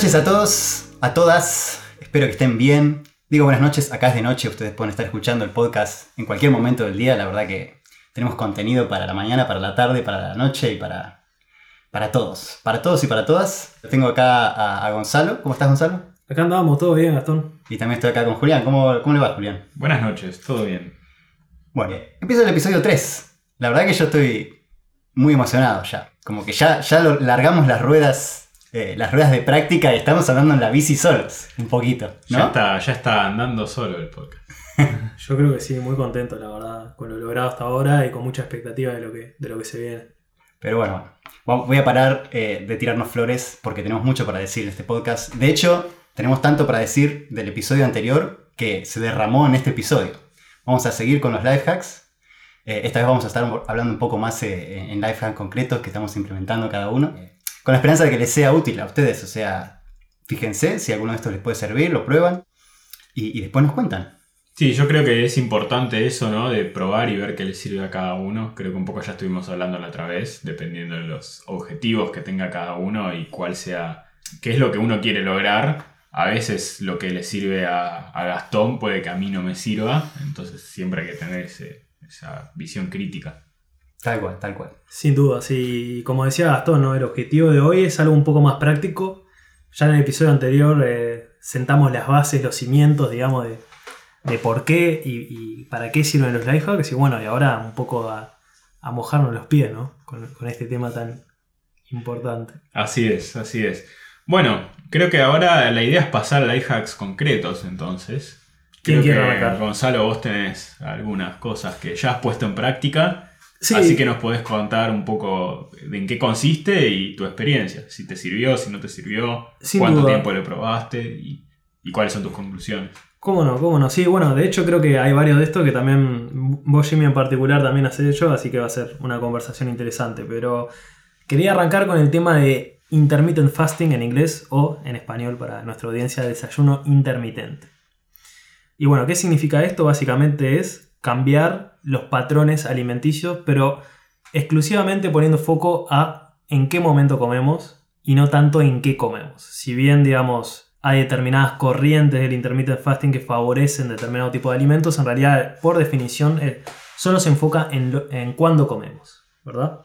noches a todos, a todas. Espero que estén bien. Digo buenas noches, acá es de noche, ustedes pueden estar escuchando el podcast en cualquier momento del día. La verdad que tenemos contenido para la mañana, para la tarde, para la noche y para, para todos. Para todos y para todas. Tengo acá a, a Gonzalo. ¿Cómo estás, Gonzalo? Acá andamos, todo bien, Gastón. Y también estoy acá con Julián. ¿Cómo, cómo le va, Julián? Buenas noches, todo bien. Bueno, empieza el episodio 3. La verdad que yo estoy muy emocionado ya. Como que ya, ya lo- largamos las ruedas, eh, las ruedas de práctica y estamos andando en la bici solos, un poquito, ¿no? Ya, está, ya está andando solo el podcast. Yo creo que sí, muy contento, la verdad, con lo logrado hasta ahora y con mucha expectativa de lo que, de lo que se viene. Pero bueno, voy a parar eh, de tirarnos flores porque tenemos mucho para decir en este podcast. De hecho, tenemos tanto para decir del episodio anterior que se derramó en este episodio. Vamos a seguir con los life hacks. Eh, esta vez vamos a estar hablando un poco más eh, en life hacks concretos que estamos implementando cada uno. Con la esperanza de que les sea útil a ustedes. O sea, fíjense si alguno de estos les puede servir, lo prueban y, después nos cuentan. Sí, yo creo que es importante eso, ¿no? De probar y ver qué le sirve a cada uno. Creo que un poco ya estuvimos hablando la otra vez, dependiendo de los objetivos que tenga cada uno y cuál sea, qué es lo que uno quiere lograr. A veces lo que le sirve a, a Gastón puede que a mí no me sirva, entonces siempre hay que tener ese- esa visión crítica. Tal cual, tal cual. Sin duda, sí. Como decía Gastón, ¿no? el objetivo de hoy es algo un poco más práctico. Ya en el episodio anterior eh, sentamos las bases, los cimientos, digamos, de, de por qué y, y para qué sirven los life hacks. Y bueno, y ahora un poco a, a mojarnos los pies, ¿no? Con, con este tema tan importante. Así es, así es. Bueno, creo que ahora la idea es pasar a life hacks concretos, entonces. ¿Quién Creo quiere que? Gonzalo, vos tenés algunas cosas que ya has puesto en práctica, Sí, así que nos podés contar un poco de en qué consiste y tu experiencia. Si te sirvió, si no te sirvió, Sin cuánto duda. tiempo lo probaste y, y cuáles son tus conclusiones. ¿Cómo no? ¿Cómo no? Sí, bueno, de hecho creo que hay varios de estos que también vos, Jimmy, en particular también has hecho, así que va a ser una conversación interesante. Pero quería arrancar con el tema de intermittent fasting en inglés o en español para nuestra audiencia, desayuno intermitente. Y bueno, ¿qué significa esto? Básicamente es cambiar los patrones alimenticios, pero exclusivamente poniendo foco a en qué momento comemos y no tanto en qué comemos. Si bien, digamos, hay determinadas corrientes del intermittent fasting que favorecen determinado tipo de alimentos, en realidad, por definición, eh, solo se enfoca en, lo- en cuándo comemos, ¿verdad?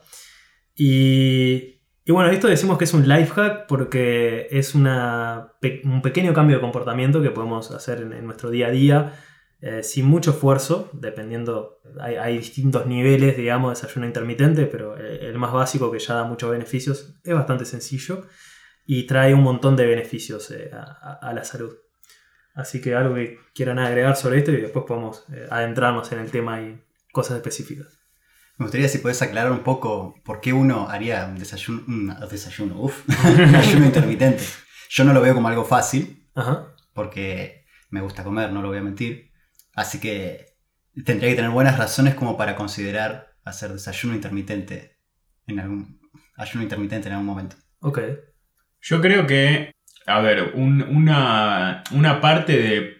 Y, y bueno, esto decimos que es un life hack porque es una un pequeño cambio de comportamiento que podemos hacer en nuestro día a día eh, sin mucho esfuerzo, dependiendo, hay, hay distintos niveles, digamos, de desayuno intermitente, pero eh, el más básico que ya da muchos beneficios es bastante sencillo y trae un montón de beneficios eh, a, a- la salud. Así que algo que quieran agregar sobre esto y después podemos eh, adentrarnos en el tema y cosas específicas. Me gustaría si podés aclarar un poco por qué uno haría un desayuno, un desayuno, uf, un ayuno intermitente. Yo no lo veo como algo fácil, Ajá. porque me gusta comer, no lo voy a mentir. Así que tendría que tener buenas razones como para considerar hacer desayuno intermitente en algún ayuno intermitente en algún momento. Ok. Yo creo que, a ver, un- una, una parte de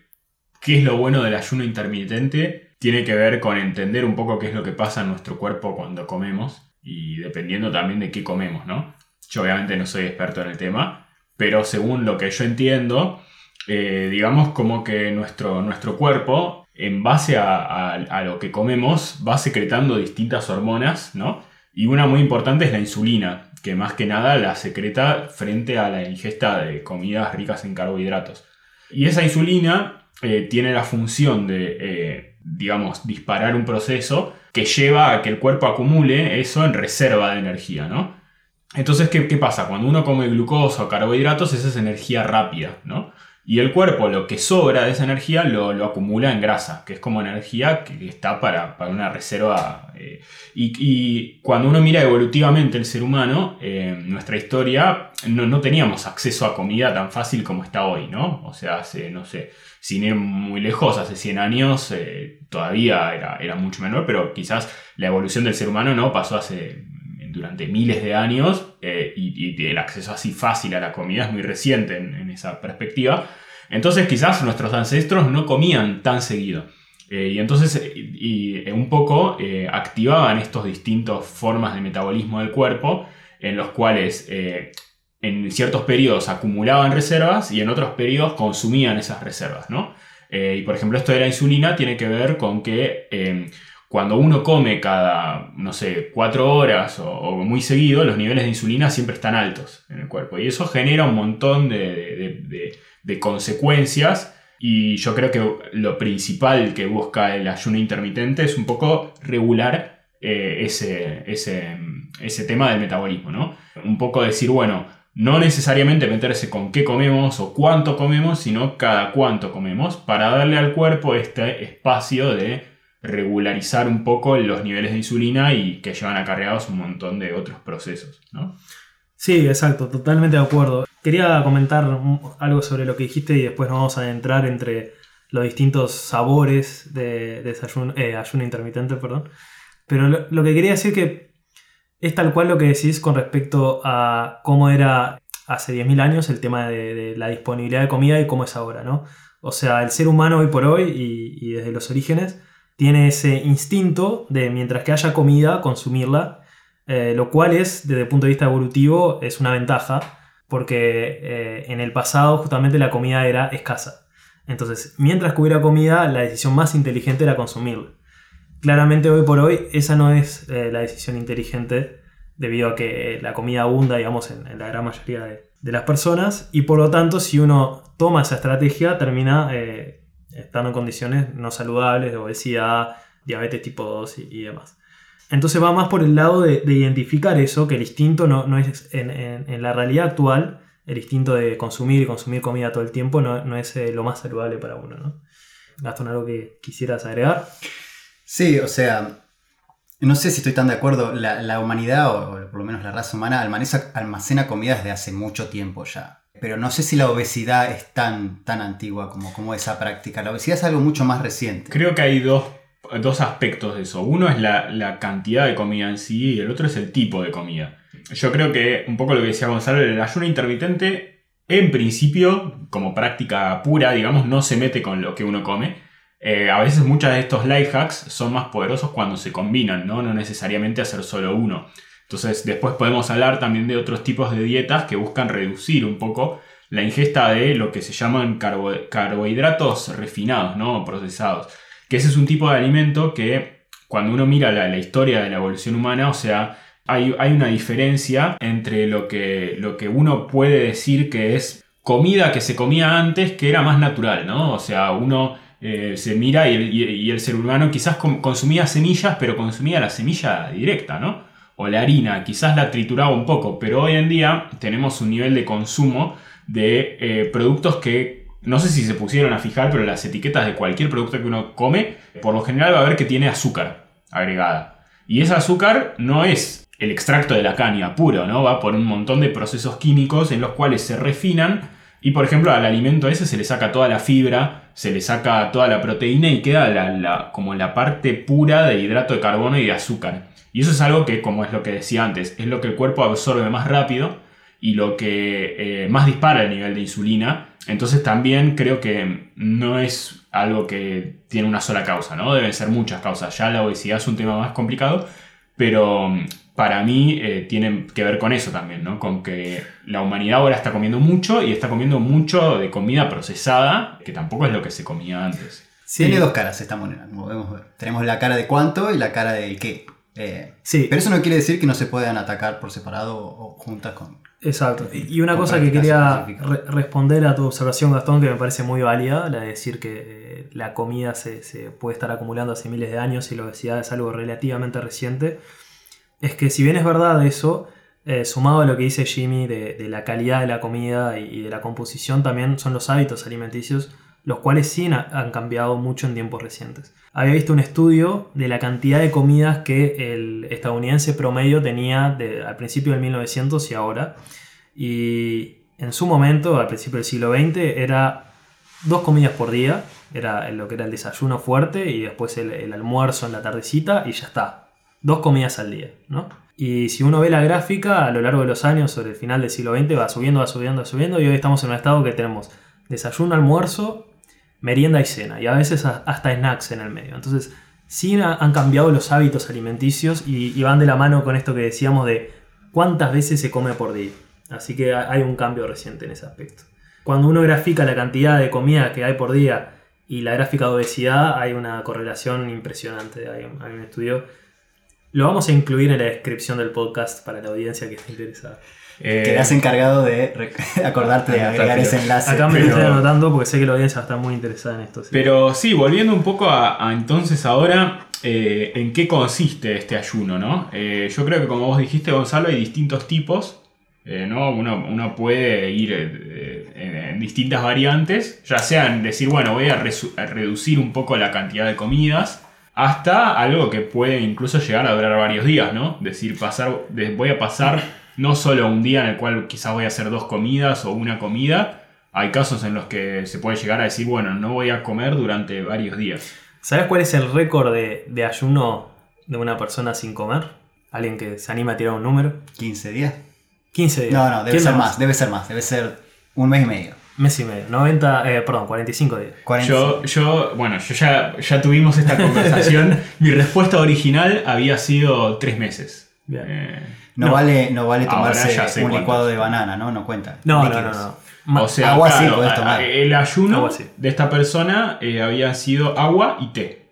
qué es lo bueno del ayuno intermitente tiene que ver con entender un poco qué es lo que pasa en nuestro cuerpo cuando comemos y dependiendo también de qué comemos, ¿no? Yo obviamente no soy experto en el tema, pero según lo que yo entiendo, eh, digamos como que nuestro, nuestro cuerpo, en base a, lo que comemos, va secretando distintas hormonas, ¿no? Y una muy importante es la insulina, que más que nada la secreta frente a la ingesta de comidas ricas en carbohidratos. Y esa insulina eh, tiene la función de, eh, digamos, disparar un proceso que lleva a que el cuerpo acumule eso en reserva de energía, ¿no? Entonces, ¿qué, qué pasa? Cuando uno come glucosa o carbohidratos, esa es energía rápida, ¿no? Y el cuerpo, lo que sobra de esa energía, lo, lo acumula en grasa, que es como energía que está para, para una reserva. eh, y, cuando uno mira evolutivamente el ser humano, eh, nuestra historia, no, no teníamos acceso a comida tan fácil como está hoy, ¿no? O sea, hace, no sé, sin ir muy lejos, hace 100 años eh, todavía era, era mucho menor, pero quizás la evolución del ser humano no pasó hace durante miles de años eh, y, el acceso así fácil a la comida es muy reciente en, esa perspectiva. Entonces quizás nuestros ancestros no comían tan seguido. Eh, y entonces eh, y, un poco activaban estas distintas formas de metabolismo del cuerpo en los cuales en ciertos periodos acumulaban reservas y en otros periodos consumían esas reservas, ¿no? Y por ejemplo, esto de la insulina tiene que ver con que cuando uno come cada, no sé, cuatro horas o, muy seguido, los niveles de insulina siempre están altos en el cuerpo. Y eso genera un montón de, consecuencias. Y yo creo que lo principal que busca el ayuno intermitente es un poco regular eh, ese, ese, ese tema del metabolismo, ¿no? Un poco decir, bueno, no necesariamente meterse con qué comemos o cuánto comemos, sino cada cuánto comemos, para darle al cuerpo este espacio de regularizar un poco los niveles de insulina y que llevan acarreados un montón de otros procesos, ¿no? Sí, exacto, totalmente de acuerdo. Quería comentar algo sobre lo que dijiste y después nos vamos a adentrar entre los distintos sabores de, desayuno, eh, intermitente, perdón. Pero lo, que quería decir que es tal cual lo que decís con respecto a cómo era hace 10.000 años el tema de, la disponibilidad de comida y cómo es ahora, ¿no? O sea, el ser humano hoy por hoy y, desde los orígenes tiene ese instinto de mientras que haya comida, consumirla, eh, lo cual es, desde el punto de vista evolutivo, es una ventaja, porque eh, en el pasado justamente la comida era escasa. Entonces, mientras que hubiera comida, la decisión más inteligente era consumirla claramente hoy por hoy esa no es eh, la decisión inteligente debido a que la comida abunda, digamos, en, la gran mayoría de, las personas y por lo tanto si uno toma esa estrategia termina estando en condiciones no saludables de obesidad, diabetes tipo 2 y, demás. Entonces va más por el lado de, identificar eso, que el instinto no, no es en, la realidad actual, el instinto de consumir y consumir comida todo el tiempo no, es eh, lo más saludable para uno. ¿no? Gastón, ¿algo que quisieras agregar? Sí, o sea, no sé si estoy tan de acuerdo. La, humanidad, o por lo menos la raza humana, almacena, comida desde hace mucho tiempo ya. Pero no sé si la obesidad es tan, tan antigua como, como esa práctica. La obesidad es algo mucho más reciente. Creo que hay dos, aspectos de eso. Uno es la, cantidad de comida en sí y el otro es el tipo de comida. Yo creo que un poco lo que decía Gonzalo, el ayuno intermitente, en principio, como práctica pura, digamos, no se mete con lo que uno come eh, a veces muchos de estos life hacks son más poderosos cuando se combinan, ¿no? No necesariamente hacer solo uno. Entonces después podemos hablar también de otros tipos de dietas que buscan reducir un poco la ingesta de lo que se llaman carbohidratos refinados, ¿no? procesados. Que ese es un tipo de alimento que cuando uno mira la, historia de la evolución humana, o sea, hay, hay, una diferencia entre lo que, lo que uno puede decir que es comida que se comía antes que era más natural, ¿no? O sea, uno eh, se mira y el, ser humano quizás consumía semillas, pero consumía la semilla directa, ¿no? O la harina, quizás la trituraba un poco, pero hoy en día tenemos un nivel de consumo de eh, productos que no sé si se pusieron a fijar, pero las etiquetas de cualquier producto que uno come, por lo general va a ver que tiene azúcar agregada. Y ese azúcar no es el extracto de la caña puro, ¿no? Va por un montón de procesos químicos en los cuales se refinan y por ejemplo al alimento ese se le saca toda la fibra, se le saca toda la proteína y queda la, como la parte pura de hidrato de carbono y de azúcar. Y eso es algo que, como es lo que decía antes, es lo que el cuerpo absorbe más rápido y lo que eh, más dispara el nivel de insulina. Entonces también creo que no es algo que tiene una sola causa, ¿no? Deben ser muchas causas. Ya la obesidad es un tema más complicado, pero para mí eh, tienen que ver con eso también, ¿no? Con que la humanidad ahora está comiendo mucho y está comiendo mucho de comida procesada, que tampoco es lo que se comía antes. Tiene dos caras esta moneda, como podemos ver. Tenemos la cara de cuánto y la cara del qué. Eh, sí. Pero eso no quiere decir que no se puedan atacar por separado o, juntas con... Exacto. Y una cosa que quería responder a tu observación, Gastón, que me parece muy válida, la de decir que eh, la comida se, se puede estar acumulando hace miles de años y la obesidad es algo relativamente reciente es que si bien es verdad eso, eh, sumado a lo que dice Jimmy de, la calidad de la comida y, de la composición, también son los hábitos alimenticios, los cuales sí han cambiado mucho en tiempos recientes. Había visto un estudio de la cantidad de comidas que el estadounidense promedio tenía al principio del 1900 y ahora. Y en su momento, al principio del siglo XX, era dos comidas por día, era lo que era el desayuno fuerte y después el almuerzo en la tardecita y ya está, dos comidas al día, ¿no? Y si uno ve la gráfica a lo largo de los años, sobre el final del siglo XX, va subiendo, va subiendo, va subiendo, y hoy estamos en un estado que tenemos desayuno, almuerzo, merienda y cena, y a veces hasta snacks en el medio. Entonces, sí han cambiado los hábitos alimenticios y, van de la mano con esto que decíamos de cuántas veces se come por día. Así que ha- hay un cambio reciente en ese aspecto. Cuando uno grafica la cantidad de comida que hay por día y la gráfica de obesidad, hay una correlación impresionante. Hay un estudio. Lo vamos a incluir en la descripción del podcast para la audiencia que esté interesada. Eh, Quedas encargado de acordarte de agregar ese enlace. Acá me lo estoy anotando porque sé que la audiencia va a estar muy interesada en esto. sí. Pero sí, volviendo un poco a, a entonces ahora, eh, ¿en qué consiste este ayuno? ¿no? Eh, yo creo que como vos dijiste, Gonzalo, hay distintos tipos. eh, ¿no? uno, uno puede ir eh, en, en distintas variantes, ya sean decir, bueno, voy a reducir un poco la cantidad de comidas, hasta algo que puede incluso llegar a durar varios días, ¿no? Decir, pasar, de- voy a pasar no solo un día en el cual quizás voy a hacer dos comidas o una comida, hay casos en los que se puede llegar a decir, bueno, no voy a comer durante varios días. ¿Sabes cuál es el récord de, de ayuno de una persona sin comer? Alguien que se anima a tirar un número. 15 días. 15 días. No, no, debe ¿Quién ser más, debe ser más, debe ser un mes y medio. Mes y medio. 90, eh, perdón, 45 días. 40. Yo, yo, bueno, yo ya, ya tuvimos esta conversación. Mi respuesta original había sido tres meses. Bien. Eh, no, no. vale, no vale tomarse un cuántos. licuado de banana, ¿no? No cuenta. No, no, no, no. O sea, agua sí claro, podés a- tomar. el ayuno Agua sí. de esta persona eh, había sido agua y té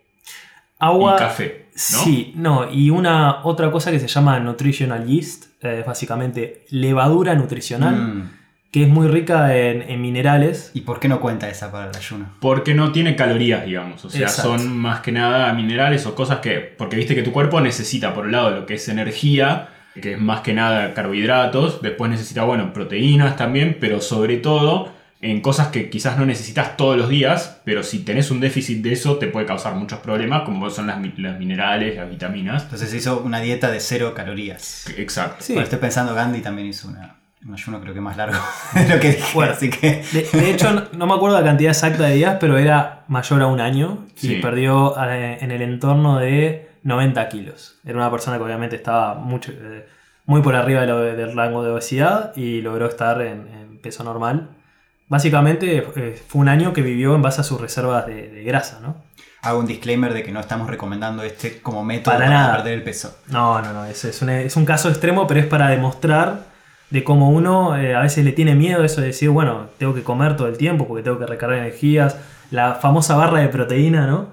agua. y café. ¿no? Sí, no, y una otra cosa que se llama nutritional yeast, eh, básicamente levadura nutricional, Mm. Que es muy rica en, en minerales. ¿Y por qué no cuenta esa para el ayuno? Porque no tiene calorías, digamos. O sea, Exacto. son más que nada minerales o cosas que. Porque viste que tu cuerpo necesita, por un lado, lo que es energía, que es más que nada carbohidratos. Después necesita, bueno, proteínas también, pero sobre todo en cosas que quizás no necesitas todos los días, pero si tenés un déficit de eso, te puede causar muchos problemas, como son las, mi- las minerales, las vitaminas. Entonces hizo una dieta de cero calorías. Exacto. Sí. Bueno, estoy pensando, Gandhi también hizo una, un ayuno creo que más largo de lo que dije, Bueno. así que... De, de hecho, no, no me acuerdo la cantidad exacta de días, pero era mayor a un año y Sí. perdió eh, en el entorno de 90 kilos. Era una persona que obviamente estaba mucho, eh, muy por arriba de lo- del rango de obesidad y logró estar en, en peso normal. Básicamente eh, fue un año que vivió en base a sus reservas de, de grasa, ¿no? Hago un disclaimer de que no estamos recomendando este como método Para para, nada. perder el peso. No, no, no, es, es, un, es un caso extremo, pero es para demostrar de cómo uno eh, a veces le tiene miedo eso de decir, bueno, tengo que comer todo el tiempo porque tengo que recargar energías, la famosa barra de proteína, ¿no?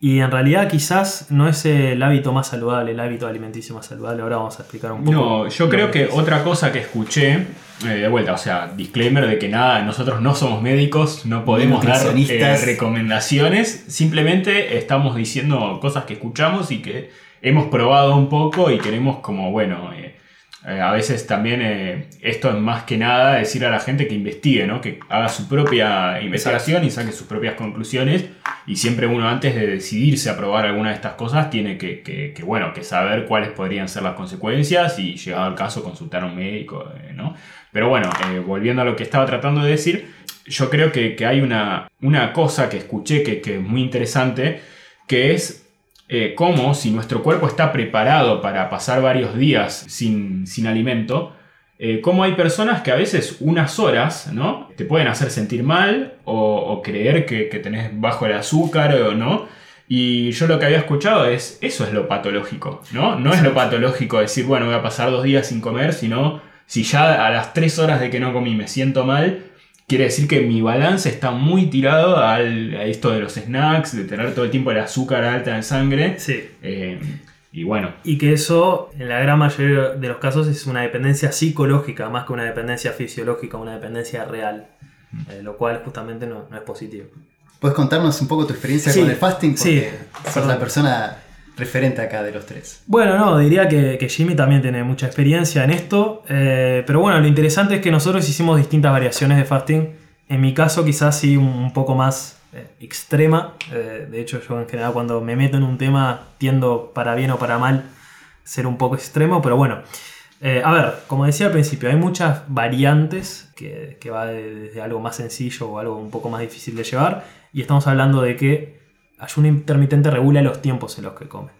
Y en realidad quizás no es el hábito más saludable, el hábito alimenticio más saludable. Ahora vamos a explicar un poco. No, yo creo que es. otra cosa que escuché, eh, de vuelta, o sea, disclaimer de que nada, nosotros no somos médicos, no podemos dar eh, recomendaciones, simplemente estamos diciendo cosas que escuchamos y que hemos probado un poco y queremos como, bueno, eh, eh, a veces también eh, esto es más que nada decir a la gente que investigue, ¿no? que haga su propia investigación y saque sus propias conclusiones y siempre uno antes de decidirse a probar alguna de estas cosas tiene que, que- que, bueno, que saber cuáles podrían ser las consecuencias y llegado al caso consultar a un médico, eh, ¿no? Pero bueno, volviendo a lo que estaba tratando de decir, yo creo que, que hay una, una cosa que escuché que, que es muy interesante, que es eh, cómo si nuestro cuerpo está preparado para pasar varios días sin, sin alimento, eh, cómo hay personas que a veces unas horas, ¿no? Te pueden hacer sentir mal o, o creer que, que tenés bajo el azúcar o no. Y yo lo que había escuchado es, eso es lo patológico, ¿no? No es lo patológico decir, bueno, voy a pasar dos días sin comer, sino si ya a las tres horas de que no comí me siento mal, quiere decir que mi balance está muy tirado al- a esto de los snacks, de tener todo el tiempo el azúcar alta en sangre. Sí. Eh, y bueno, Y que eso, en la gran mayoría de los casos, es una dependencia psicológica más que una dependencia fisiológica, una dependencia real. eh, lo cual justamente no, no es positivo. ¿Puedes contarnos un poco tu experiencia Sí, con el fasting? sí, Porque sos perdón. la persona referente acá de los tres. Bueno, no, diría que, Jimmy también tiene mucha experiencia en esto. eh, pero bueno, lo interesante es que nosotros hicimos distintas variaciones de fasting. En mi caso, quizás sí un, poco más eh, extrema. eh, de hecho, yo en general cuando me meto en un tema tiendo para bien o para mal ser un poco extremo. Pero bueno, a ver, como decía al principio, hay muchas variantes que, que va de- desde algo más sencillo o algo un poco más difícil de llevar. Y estamos hablando de que ayuno intermitente regula los tiempos en los que come.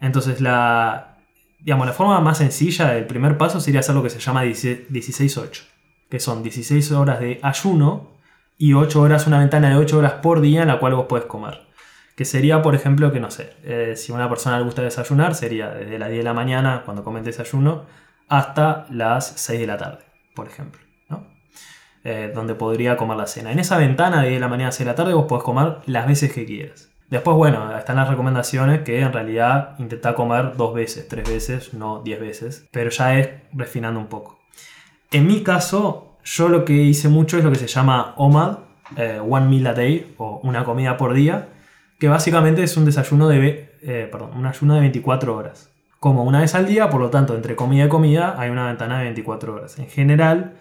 Entonces, la, digamos, la forma más sencilla, el primer paso sería hacer lo que se llama 16-8, que son 16 horas de ayuno y 8 horas, una ventana de 8 horas por día en la cual vos podés comer. Que sería, por ejemplo, que no sé, eh, si a una persona le gusta desayunar, sería desde las 10 de la mañana, cuando come el desayuno, hasta las 6 de la tarde, por ejemplo, ¿no? Eh, donde podría comer la cena. En esa ventana de 10 de la mañana a 6 de la tarde vos podés comer las veces que quieras. Después, bueno, están las recomendaciones que en realidad intenta comer dos veces, tres veces, no diez veces, pero ya es refinando un poco. En mi caso, yo lo que hice mucho es lo que se llama OMAD, eh, One Meal a Day, o una comida por día, que básicamente es un desayuno de, eh, perdón, un ayuno de 24 horas. Como una vez al día, por lo tanto, entre comida y comida hay una ventana de 24 horas. En general,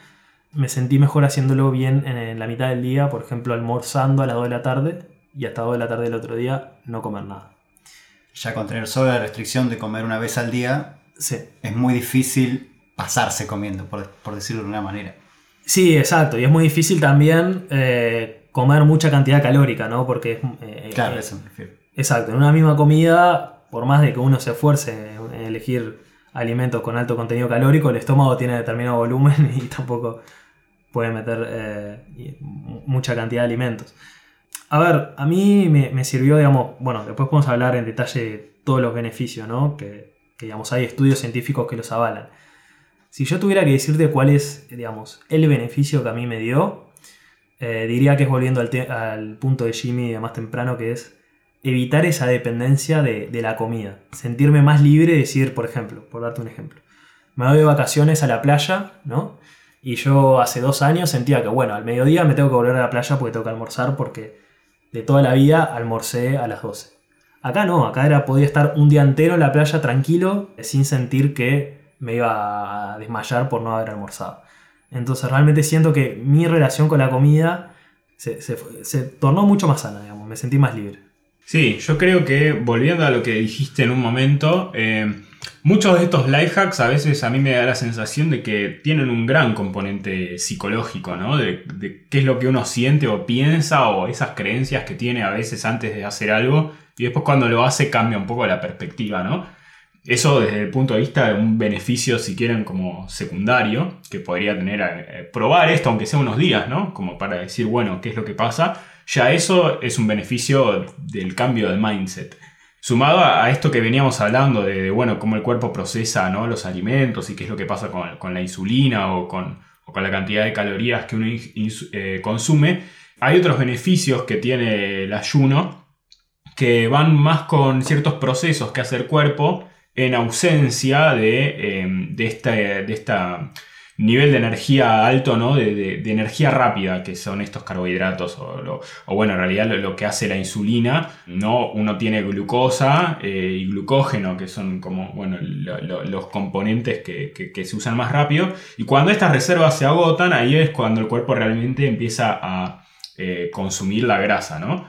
me sentí mejor haciéndolo bien en la mitad del día, por ejemplo, almorzando a las 2 de la tarde y hasta 2 de la tarde del otro día no comer nada. Ya con tener solo la restricción de comer una vez al día, Sí. es muy difícil pasarse comiendo, por, por decirlo de una manera. Sí, exacto. Y es muy difícil también eh, comer mucha cantidad calórica, ¿no? Porque es, eh, Claro, eh, eso me refiero. Exacto. En una misma comida, por más de que uno se esfuerce en elegir alimentos con alto contenido calórico, el estómago tiene determinado volumen y tampoco puede meter mucha cantidad de alimentos. A ver, a mí me, sirvió, digamos, bueno, después podemos hablar en detalle de todos los beneficios, ¿no? Que, que, digamos, hay estudios científicos que los avalan. Si yo tuviera que decirte cuál es, digamos, el beneficio que a mí me dio, eh, diría que es volviendo al, punto de Jimmy de más temprano, que es evitar esa dependencia de, de la comida. Sentirme más libre de decir, por ejemplo, por darte un ejemplo, me voy de vacaciones a la playa, ¿no? Y yo hace dos años sentía que, bueno, al mediodía me tengo que volver a la playa porque tengo que almorzar porque de toda la vida almorcé a las 12. Acá no, acá era, podía estar un día entero en la playa tranquilo, sin sentir que me iba a desmayar por no haber almorzado. Entonces realmente siento que mi relación con la comida se, se tornó mucho más sana, digamos, me sentí más libre. Sí, yo creo que volviendo a lo que dijiste en un momento, eh, muchos de estos life hacks a veces a mí me da la sensación de que tienen un gran componente psicológico, ¿no? De, qué es lo que uno siente o piensa o esas creencias que tiene a veces antes de hacer algo y después cuando lo hace cambia un poco la perspectiva, ¿no? Eso desde el punto de vista de un beneficio, si quieren, como secundario, que podría tener eh, probar esto, aunque sea unos días, ¿no? Como para decir, bueno, ¿qué es lo que pasa? Ya eso es un beneficio del cambio de mindset. Sumado a, esto que veníamos hablando de, bueno, cómo el cuerpo procesa ¿no? los alimentos y qué es lo que pasa con, con la insulina o con, o con la cantidad de calorías que uno eh, consume, hay otros beneficios que tiene el ayuno que van más con ciertos procesos que hace el cuerpo en ausencia de, eh, de, esta, de esta nivel de energía alto, ¿no? De, de- de energía rápida, que son estos carbohidratos, o, lo- o bueno, en realidad lo, lo que hace la insulina, ¿no? Uno tiene glucosa eh, y glucógeno, que son como, bueno, lo- lo- los componentes que, que- que se usan más rápido, y cuando estas reservas se agotan, ahí es cuando el cuerpo realmente empieza a eh, consumir la grasa, ¿no?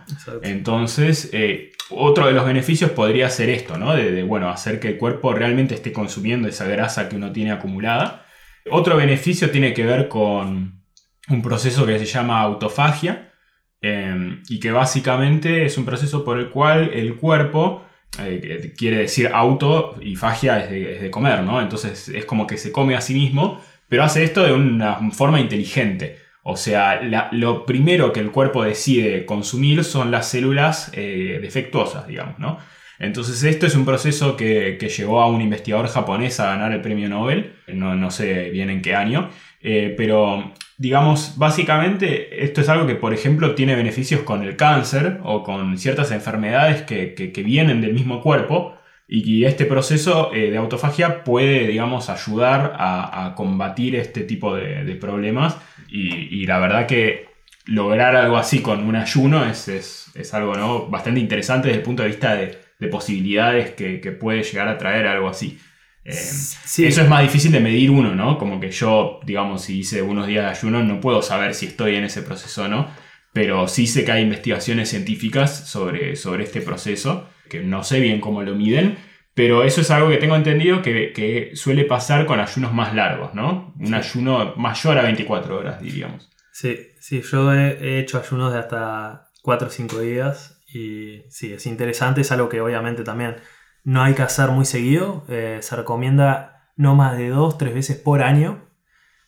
Entonces, eh, otro de los beneficios podría ser esto, ¿no? De, de, bueno, hacer que el cuerpo realmente esté consumiendo esa grasa que uno tiene acumulada. Otro beneficio tiene que ver con un proceso que se llama autofagia eh, y que básicamente es un proceso por el cual el cuerpo, eh, quiere decir auto y fagia es de, comer, ¿no? Entonces es como que se come a sí mismo, pero hace esto de una forma inteligente. O sea, lo primero que el cuerpo decide consumir son las células eh, defectuosas, digamos, ¿no? Entonces esto es un proceso que, que llevó a un investigador japonés a ganar el premio Nobel, no, no sé bien en qué año, eh, pero digamos, básicamente esto es algo que, por ejemplo, tiene beneficios con el cáncer o con ciertas enfermedades que, que- vienen del mismo cuerpo y este proceso eh, de autofagia puede, digamos, ayudar a, combatir este tipo de, de problemas y, y la verdad que lograr algo así con un ayuno es, es- es algo ¿no? bastante interesante desde el punto de vista de, de posibilidades que, que puede llegar a traer algo así. Eh, Sí. Eso es más difícil de medir uno, ¿no? Como que yo, digamos, si hice unos días de ayuno, no puedo saber si estoy en ese proceso o no, pero sí sé que hay investigaciones científicas sobre, sobre este proceso, que no sé bien cómo lo miden, pero eso es algo que tengo entendido que, que suele pasar con ayunos más largos, ¿no? Un ayuno mayor a 24 horas, diríamos. Sí, sí, yo he hecho ayunos de hasta 4 o 5 días y sí, es interesante, es algo que obviamente también no hay que hacer muy seguido, eh, se recomienda no más de 2, 3 veces por año,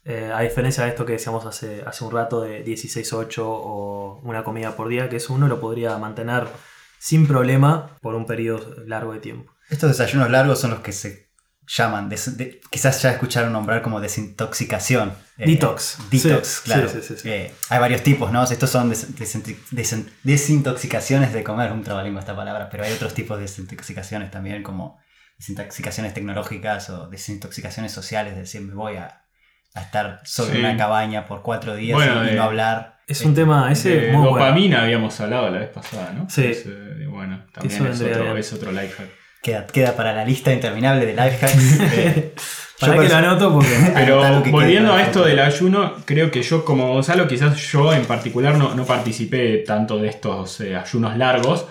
eh, a diferencia de esto que decíamos hace, hace un rato de 16-8 o una comida por día, que eso uno lo podría mantener sin problema por un periodo largo de tiempo. Estos desayunos largos son los que se llaman, des- de- quizás ya escucharon nombrar como desintoxicación. Eh, Detox. Detox, Sí, claro. sí, sí, sí. Eh, hay varios tipos, ¿no? Estos son des- desintoxicaciones de comer, un trabalenguas esta palabra, pero hay otros tipos de desintoxicaciones también, como desintoxicaciones tecnológicas o desintoxicaciones sociales, es decir, me voy a, a estar en una cabaña por cuatro días Bueno, y, de- no hablar. Es un tema ese De muy bueno. dopamina habíamos hablado la vez pasada, ¿no? Sí. Es, eh, bueno, también es otro, es otro life hack. Queda, queda para la lista interminable de life hacks. Eh, Para yo que lo anoto porque. Pero que volviendo a esto el del ayuno, creo que yo como Gonzalo, quizás yo en particular no, no participé tanto de estos eh, ayunos largos,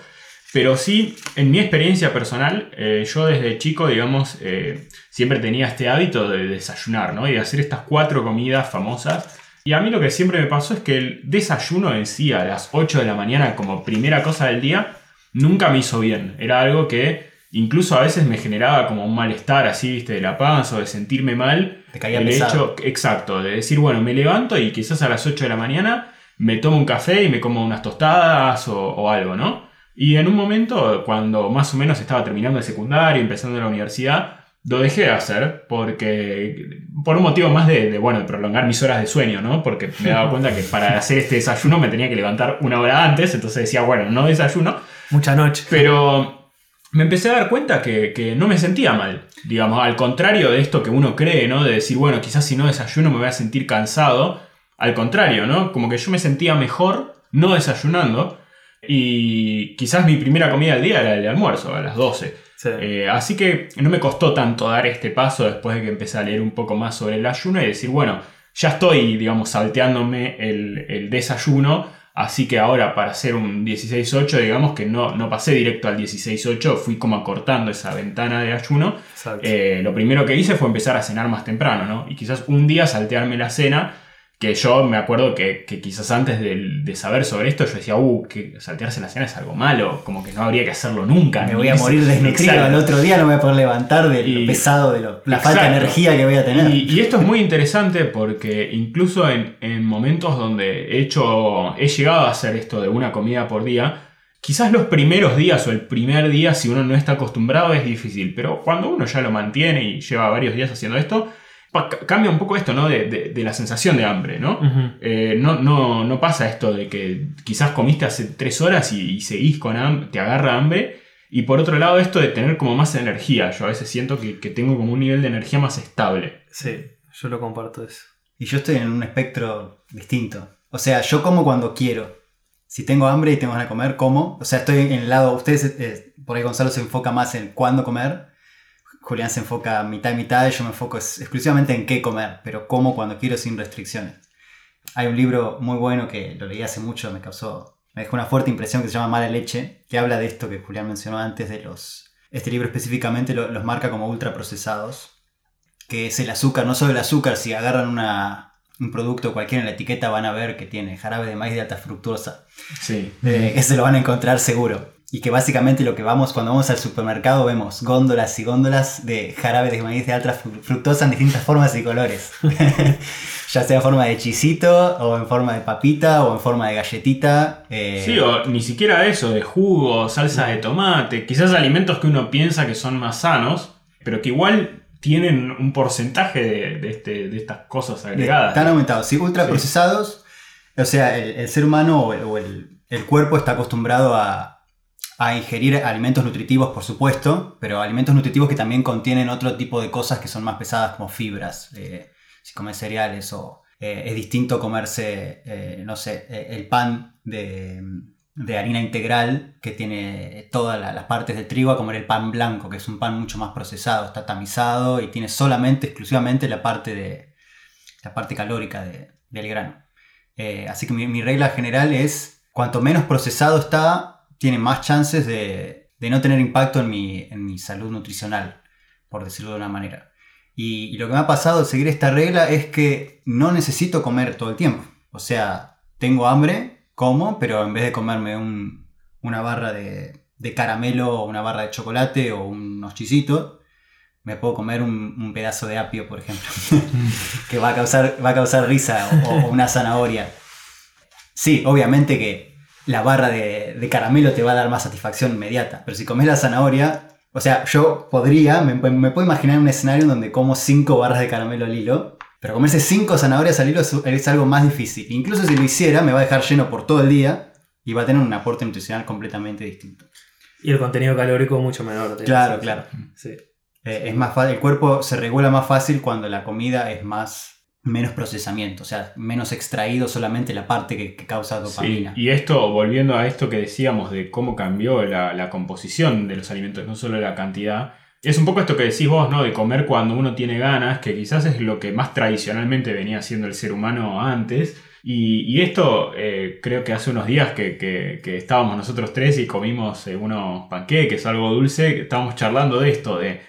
pero sí, en mi experiencia personal, eh, yo desde chico, digamos, eh, siempre tenía este hábito de desayunar, ¿no? Y de hacer estas cuatro comidas famosas. Y a mí lo que siempre me pasó es que el desayuno en sí, a las 8 de la mañana, como primera cosa del día, nunca me hizo bien. Era algo que incluso a veces me generaba como un malestar así, viste, de la panza o de sentirme mal. Te caía el pesado. hecho, exacto, de decir, bueno, me levanto y quizás a las 8 de la mañana me tomo un café y me como unas tostadas o, o algo, ¿no? Y en un momento, cuando más o menos estaba terminando el secundario, empezando la universidad, lo dejé de hacer porque por un motivo más de, de, bueno, de prolongar mis horas de sueño, ¿no? Porque me daba cuenta que para hacer este desayuno me tenía que levantar una hora antes, entonces decía, bueno, no desayuno, Mucha noche. pero me empecé a dar cuenta que, que no me sentía mal. Digamos, al contrario de esto que uno cree, ¿no? De decir, bueno, quizás si no desayuno me voy a sentir cansado. Al contrario, ¿no? Como que yo me sentía mejor no desayunando. Y quizás mi primera comida del día era el almuerzo, a las 12. Sí. Eh, así que no me costó tanto dar este paso después de que empecé a leer un poco más sobre el ayuno y decir, bueno, ya estoy, digamos, salteándome el, el desayuno, así que ahora para hacer un 16-8, digamos que no, no pasé directo al 16-8, fui como acortando esa ventana de ayuno. Eh, lo primero que hice fue empezar a cenar más temprano, ¿no? Y quizás un día saltearme la cena, que yo me acuerdo que, que quizás antes de, de saber sobre esto yo decía, uh, que saltearse la cena es algo malo, como que no habría que hacerlo nunca. Me voy a morir desnutrido. Al otro día no me voy a poder levantar de Y- lo pesado, de lo- la falta de energía que voy a tener. Y, y esto es muy interesante porque incluso en, en momentos donde he hecho, he llegado a hacer esto de una comida por día, quizás los primeros días o el primer día, si uno no está acostumbrado, es difícil. Pero cuando uno ya lo mantiene y lleva varios días haciendo esto, cambia un poco esto, ¿no? De, de- de la sensación de hambre. Eh, no, no, no pasa esto de que quizás comiste hace tres horas y, y seguís con hambre, te agarra hambre. Y por otro lado, esto de tener como más energía. Yo a veces siento que, que tengo como un nivel de energía más estable. Sí, yo lo comparto eso. Y yo estoy en un espectro distinto. O sea, yo como cuando quiero. Si tengo hambre y tengo ganas de comer, como. O sea, estoy en el lado. Ustedes, eh, por ahí Gonzalo se enfoca más en cuándo comer. Julián se enfoca mitad y mitad. Y yo me enfoco exclusivamente en qué comer. Pero como cuando quiero sin restricciones. Hay un libro muy bueno que lo leí hace mucho, me causó. Me dejó una fuerte impresión que se llama Mala Leche. Que habla de esto que Julián mencionó antes de los. Este libro específicamente lo- los marca como ultraprocesados que es el azúcar, no solo el azúcar, si agarran una, un producto cualquiera en la etiqueta van a ver que tiene jarabe de maíz de alta fructuosa. Sí. Eh, ese lo van a encontrar seguro. Y que básicamente lo que vamos cuando vamos al supermercado vemos góndolas y góndolas de jarabe de maíz de alta fru- fructosa en distintas formas y colores. ya sea en forma de chisito, o en forma de papita, o en forma de galletita. eh, Sí, o ni siquiera eso, de jugo, salsa de tomate, quizás alimentos que uno piensa que son más sanos, pero que igual tienen un porcentaje de, de este- de estas cosas agregadas. Están aumentados, sí, ultraprocesados. O sea, el, el ser humano o, el, o el- el cuerpo está acostumbrado a, a ingerir alimentos nutritivos, por supuesto, pero alimentos nutritivos que también contienen otro tipo de cosas que son más pesadas, como fibras. eh, si comes cereales o eh, es distinto comerse, eh, no sé, el pan de, de harina integral que tiene todas la- las partes de trigo a comer el pan blanco, que es un pan mucho más procesado, está tamizado y tiene solamente, exclusivamente la parte de la parte calórica de- del grano. Así que mi regla general es, cuanto menos procesado está, tiene más chances de, no tener impacto en mi, salud nutricional, por decirlo de una manera. Y, lo que me ha pasado al seguir esta regla es que no necesito comer todo el tiempo. O sea, tengo hambre, como, pero en vez de comerme un- una barra de, caramelo o una barra de chocolate o unos chisitos, me puedo comer un, pedazo de apio, por ejemplo, que va a causar, risa, o una zanahoria. Sí, obviamente que la barra de, de caramelo te va a dar más satisfacción inmediata, pero si comes la zanahoria, O sea, yo podría, me, me puedo imaginar un escenario en donde como 5 barras de caramelo al hilo, pero comerse 5 zanahorias al hilo es, es algo más difícil. Incluso si lo hiciera, me va a dejar lleno por todo el día y va a tener un aporte nutricional completamente distinto. Y el contenido calórico mucho menor. Claro, claro. Sí. Eh, es más fácil, el cuerpo se regula más fácil cuando la comida es más menos procesamiento, o sea, menos extraído solamente la parte que, que causa Sí, dopamina. y esto, volviendo a esto que decíamos de cómo cambió la, la composición de los alimentos, no solo la cantidad, es un poco esto que decís vos, ¿no? De comer cuando uno tiene ganas, que quizás es lo que más tradicionalmente venía haciendo el ser humano antes. Y, y esto eh, creo que hace unos días que, que- que estábamos nosotros tres y comimos eh, unos panqueques, algo dulce, estábamos charlando de esto, de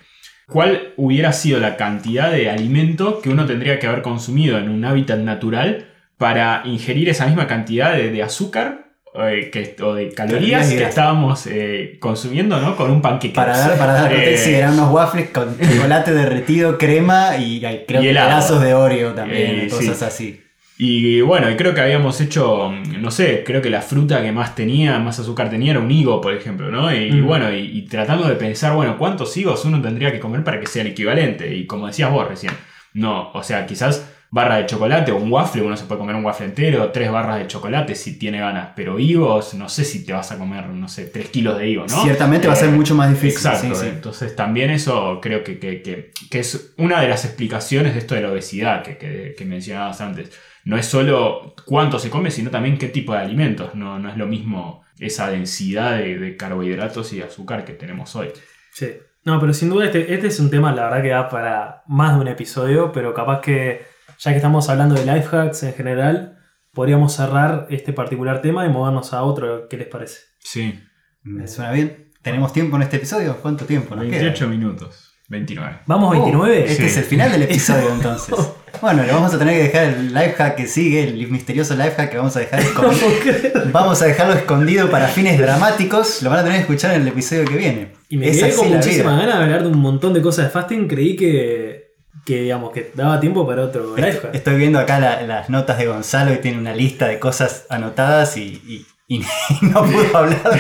cuál hubiera sido la cantidad de alimento que uno tendría que haber consumido en un hábitat natural para ingerir esa misma cantidad de, de azúcar eh, que, o de calorías que estábamos eh, consumiendo ¿no? con un panqueque. Para dar, para dar Eh, sí, eran unos waffles con chocolate derretido, crema y creo Y que pedazos de Oreo también, Eh, cosas sí. así. Y bueno, creo que habíamos hecho, no sé, creo que la fruta que más tenía, más azúcar tenía era un higo, por ejemplo, ¿no? Y, Mm. bueno, y, y tratando de pensar, bueno, ¿cuántos higos uno tendría que comer para que sea el equivalente? Y como decías vos recién, no, o sea, quizás barra de chocolate o un waffle, uno se puede comer un waffle entero, tres barras de chocolate si tiene ganas, pero higos, no sé si te vas a comer, no sé, tres kilos de higos, ¿no? Ciertamente va a ser Eh, mucho más difícil. Exacto, sí, sí. entonces también eso creo que, que- que- que es una de las explicaciones de esto de la obesidad que mencionabas antes. No es solo cuánto se come, sino también qué tipo de alimentos. No, no es lo mismo esa densidad de, de carbohidratos y de azúcar que tenemos hoy. Sí. No, pero sin duda este, este es un tema, la verdad, que da para más de un episodio, pero capaz que, ya que estamos hablando de life hacks en general, podríamos cerrar este particular tema y movernos a otro. ¿Qué les parece? Sí, Me suena bien. ¿Tenemos tiempo en este episodio? ¿Cuánto tiempo nos queda? 28 minutos, 29. ¿Vamos 29? Este es el final del episodio entonces. Bueno, le vamos a tener que dejar el life hack que sigue, el misterioso life hack que vamos a dejar escondido. Vamos a dejarlo escondido para fines dramáticos. Lo van a tener que escuchar en el episodio que viene. Y me Es quedé con muchísimas ganas de hablar de un montón de cosas de fasting. Creí que, que digamos, que daba tiempo para otro life hack. Estoy viendo acá la- las notas de Gonzalo y tiene una lista de cosas anotadas y, y- y no pudo hablar.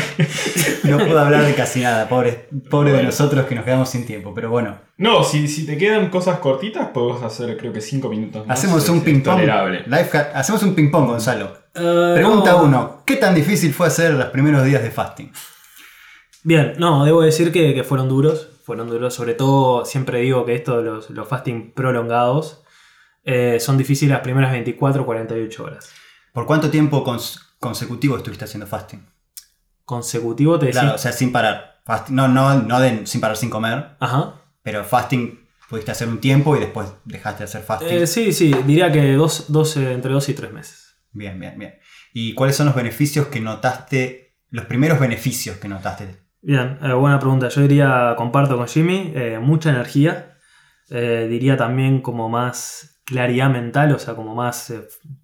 No pudo hablar de casi nada. Pobre, pobre de nosotros que nos quedamos sin tiempo. Pero bueno, No, si, si te quedan cosas cortitas, podemos hacer creo que 5 minutos más. hacemos un ping pong. hacemos un ping pong, Gonzalo. Eh, Pregunta no. 1. ¿Qué tan difícil fue hacer los primeros días de fasting? Bien, no, debo decir que, que fueron duros. Fueron duros, sobre todo, siempre digo que esto de los, los fasting prolongados eh, son difíciles las primeras 24 48 horas. ¿Por cuánto tiempo consecutivo estuviste haciendo fasting? Consecutivo te decís. Claro, o sea, sin parar. Fasting- no, no, no de- sin parar sin comer, Ajá. pero fasting pudiste hacer un tiempo y después dejaste de hacer fasting. Eh, sí, sí, diría que dos, dos, eh, entre 2 y 3 meses. Bien, bien, bien. ¿Y cuáles son los beneficios que notaste, los primeros beneficios que notaste? Bien, eh, buena pregunta. Yo diría, comparto con Jimmy, eh, mucha energía. Diría también como más claridad mental, o sea, como más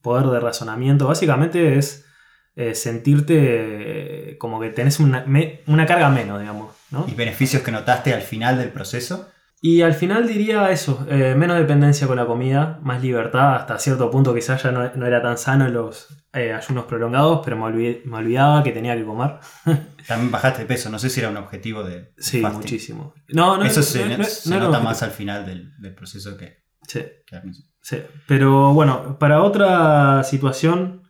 poder de razonamiento. Básicamente es eh, sentirte eh, como que tenés una, me- una carga menos, digamos. ¿no? ¿Y beneficios que notaste al final del proceso? Y al final diría eso, eh, menos dependencia con la comida, más libertad, hasta cierto punto quizás ya no, no era tan sano los eh, ayunos prolongados, pero me, olvidé- me olvidaba que tenía que comer. También bajaste de peso, no sé si era un objetivo de Sí, fasting. muchísimo. No, no, Eso se, se nota más al final del, del proceso que, Sí, que sí. Pero bueno, para otra situación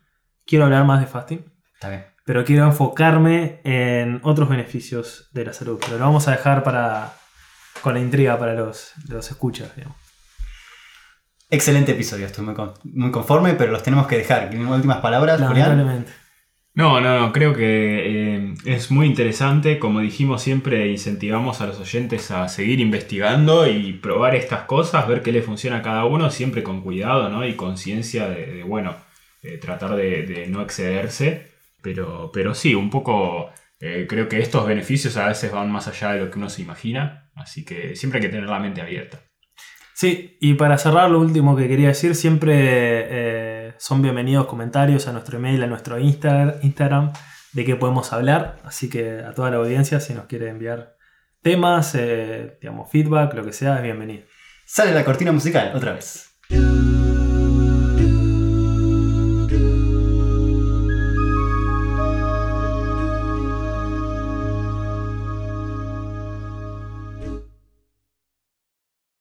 quiero hablar más de fasting, Está bien. pero quiero enfocarme en otros beneficios de la salud. Pero lo vamos a dejar para con la intriga para los, los escuchas, digamos. Excelente episodio, estoy muy, con- muy conforme, pero los tenemos que dejar. ¿Tienen últimas palabras, Julián? Lamentablemente. No, no, no, creo que eh, es muy interesante. Como dijimos, siempre incentivamos a los oyentes a seguir investigando y probar estas cosas, ver qué le funciona a cada uno, siempre con cuidado ¿no? y conciencia de, de, bueno, eh, tratar de, de no excederse. Pero, pero sí, un poco eh, creo que estos beneficios a veces van más allá de lo que uno se imagina. Así que siempre hay que tener la mente abierta. Sí, y para cerrar lo último que quería decir, siempre eh, son bienvenidos comentarios a nuestro email, a nuestro Insta- Instagram, de qué podemos hablar. Así que a toda la audiencia, si nos quiere enviar temas, eh, digamos, feedback, lo que sea, es bienvenido. Sale la cortina musical, otra vez.